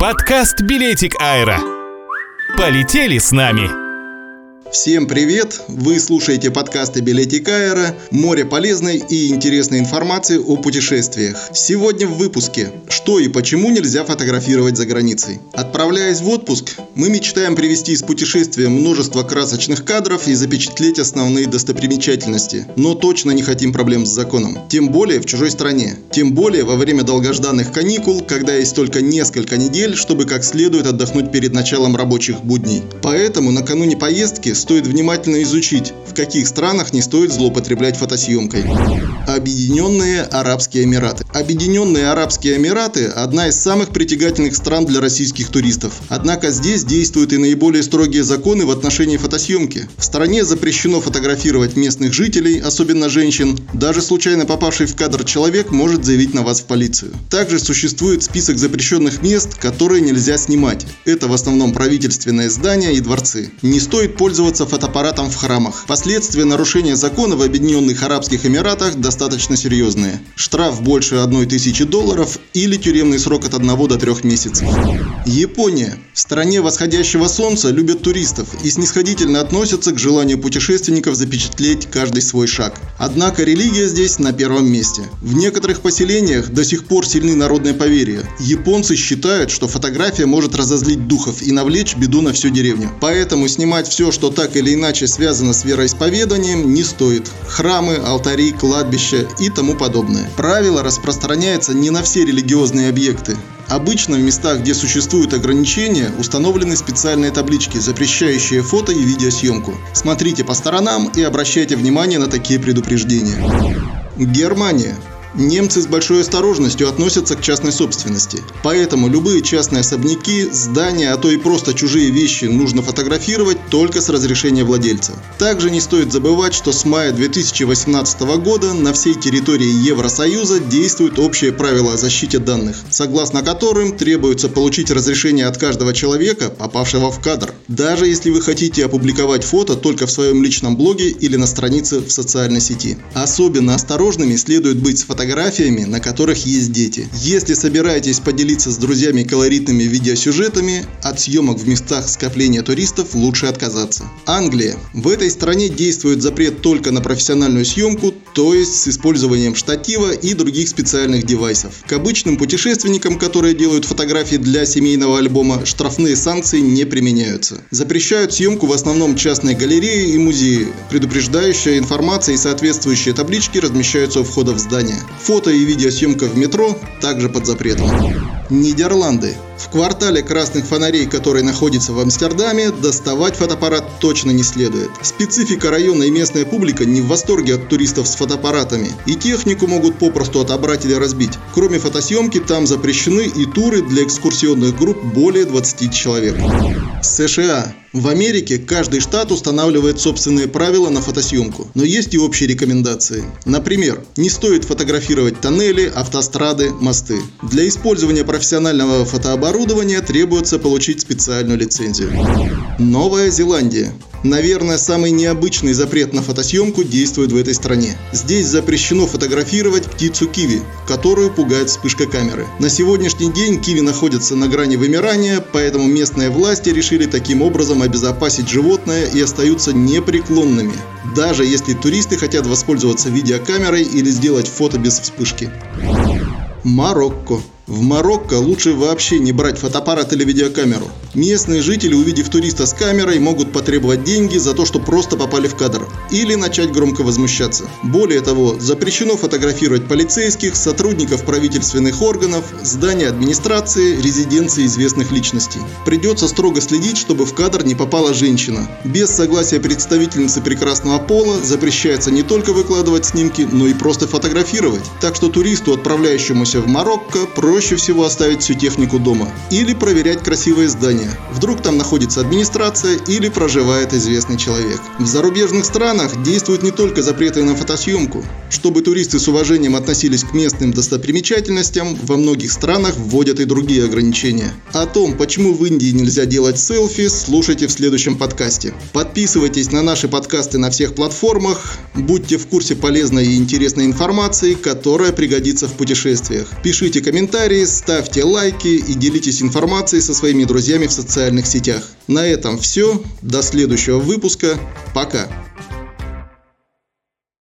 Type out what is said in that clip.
Подкаст «Билетик Аэро». Полетели с нами! Всем привет! Вы слушаете подкасты Билетик Аэро, море полезной и интересной информации о путешествиях. Сегодня в выпуске «Что и почему нельзя фотографировать за границей?». Отправляясь в отпуск, мы мечтаем привести из путешествия множество красочных кадров и запечатлеть основные достопримечательности, но точно не хотим проблем с законом. Тем более в чужой стране. Тем более во время долгожданных каникул, когда есть только несколько недель, чтобы как следует отдохнуть перед началом рабочих будней. Поэтому накануне поездки стоит внимательно изучить, в каких странах не стоит злоупотреблять фотосъемкой. Объединенные Арабские Эмираты. Объединенные Арабские Эмираты – одна из самых притягательных стран для российских туристов. Однако здесь действуют и наиболее строгие законы в отношении фотосъемки. В стране запрещено фотографировать местных жителей, особенно женщин. Даже случайно попавший в кадр человек может заявить на вас в полицию. Также существует список запрещенных мест, которые нельзя снимать. Это в основном правительственные здания и дворцы. Не стоит пользоваться пользоваться фотоаппаратом в храмах. Последствия нарушения закона в Объединенных Арабских Эмиратах достаточно серьезные. Штраф больше 1 тысячи долларов или тюремный срок от 1 до 3 месяцев. Япония. В стране восходящего солнца любят туристов и снисходительно относятся к желанию путешественников запечатлеть каждый свой шаг. Однако религия здесь на первом месте. В некоторых поселениях до сих пор сильны народные поверья. Японцы считают, что фотография может разозлить духов и навлечь беду на всю деревню. Поэтому снимать все, что так или иначе связано с вероисповеданием, не стоит. Храмы, алтари, кладбища и тому подобное. Правило распространяется не на все религиозные объекты. Обычно в местах, где существуют ограничения, установлены специальные таблички, запрещающие фото и видеосъемку. Смотрите по сторонам и обращайте внимание на такие предупреждения. Германия. Немцы с большой осторожностью относятся к частной собственности. Поэтому любые частные особняки, здания, а то и просто чужие вещи нужно фотографировать только с разрешения владельца. Также не стоит забывать, что с мая 2018 года на всей территории Евросоюза действуют общие правила о защите данных, согласно которым требуется получить разрешение от каждого человека, попавшего в кадр. Даже если вы хотите опубликовать фото только в своем личном блоге или на странице в социальной сети. Особенно осторожными следует быть с фотографиями, на которых есть дети. Если собираетесь поделиться с друзьями колоритными видеосюжетами, от съемок в местах скопления туристов лучше отказаться. Англия. В этой стране действует запрет только на профессиональную съемку, то есть с использованием штатива и других специальных девайсов. К обычным путешественникам, которые делают фотографии для семейного альбома, штрафные санкции не применяются. Запрещают съемку в основном частные галереи и музеи. Предупреждающая информация и соответствующие таблички размещаются у входа в здание. Фото и видеосъемка в метро также под запретом. Нидерланды. В квартале красных фонарей, который находится в Амстердаме, доставать фотоаппарат точно не следует. Специфика района и местная публика не в восторге от туристов с фотоаппаратами, и технику могут попросту отобрать или разбить. Кроме фотосъемки, там запрещены и туры для экскурсионных групп более 20 человек. США. В Америке каждый штат устанавливает собственные правила на фотосъемку, но есть и общие рекомендации. Например, не стоит фотографировать тоннели, автострады, мосты. Для использования профессионального фотооборудования требуется получить специальную лицензию. Новая Зеландия. Наверное, самый необычный запрет на фотосъемку действует в этой стране. Здесь запрещено фотографировать птицу киви, которую пугает вспышка камеры. На сегодняшний день киви находятся на грани вымирания, поэтому местные власти решили таким образом обезопасить животное и остаются непреклонными, даже если туристы хотят воспользоваться видеокамерой или сделать фото без вспышки. Марокко. В Марокко лучше вообще не брать фотоаппарат или видеокамеру. Местные жители, увидев туриста с камерой, могут потребовать деньги за то, что просто попали в кадр. Или начать громко возмущаться. Более того, запрещено фотографировать полицейских, сотрудников правительственных органов, здания администрации, резиденции известных личностей. Придется строго следить, чтобы в кадр не попала женщина. Без согласия представительницы прекрасного пола запрещается не только выкладывать снимки, но и просто фотографировать. Так что туристу, отправляющемуся в Марокко, проще проще всего оставить всю технику дома или проверять красивые здания. Вдруг там находится администрация или проживает известный человек. В зарубежных странах действуют не только запреты на фотосъемку. Чтобы туристы с уважением относились к местным достопримечательностям, во многих странах вводят и другие ограничения. О том, почему в Индии нельзя делать селфи, слушайте в следующем подкасте. Подписывайтесь на наши подкасты на всех платформах, будьте в курсе полезной и интересной информации, которая пригодится в путешествиях. Пишите комментарии комментарии, ставьте лайки и делитесь информацией со своими друзьями в социальных сетях. На этом все. До следующего выпуска. Пока.